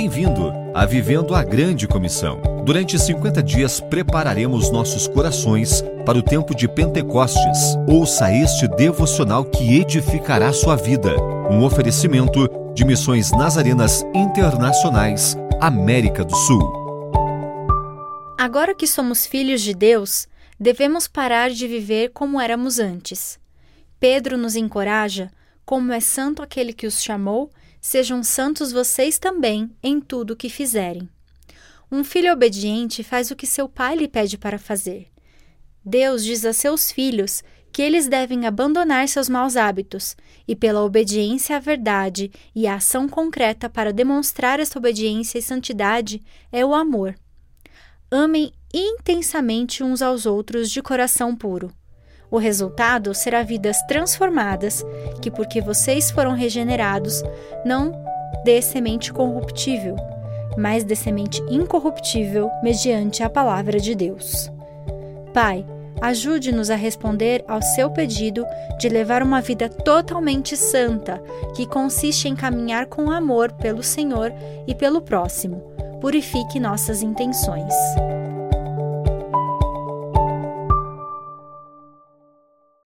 Bem-vindo a Vivendo a Grande Comissão. Durante 50 dias prepararemos nossos corações para o tempo de Pentecostes. Ouça este devocional que edificará sua vida. Um oferecimento de Missões Nazarenas Internacionais, América do Sul. Agora que somos filhos de Deus, devemos parar de viver como éramos antes. Pedro nos encoraja, como é santo aquele que os chamou, sejam santos vocês também em tudo o que fizerem. Um filho obediente faz o que seu pai lhe pede para fazer. Deus diz a seus filhos que eles devem abandonar seus maus hábitos, e pela obediência à verdade e a ação concreta para demonstrar essa obediência e santidade é o amor. Amem intensamente uns aos outros de coração puro. O resultado será vidas transformadas, que, porque vocês foram regenerados, não dê semente corruptível, mas de semente incorruptível mediante a palavra de Deus. Pai, ajude-nos a responder ao seu pedido de levar uma vida totalmente santa, que consiste em caminhar com amor pelo Senhor e pelo próximo. Purifique nossas intenções.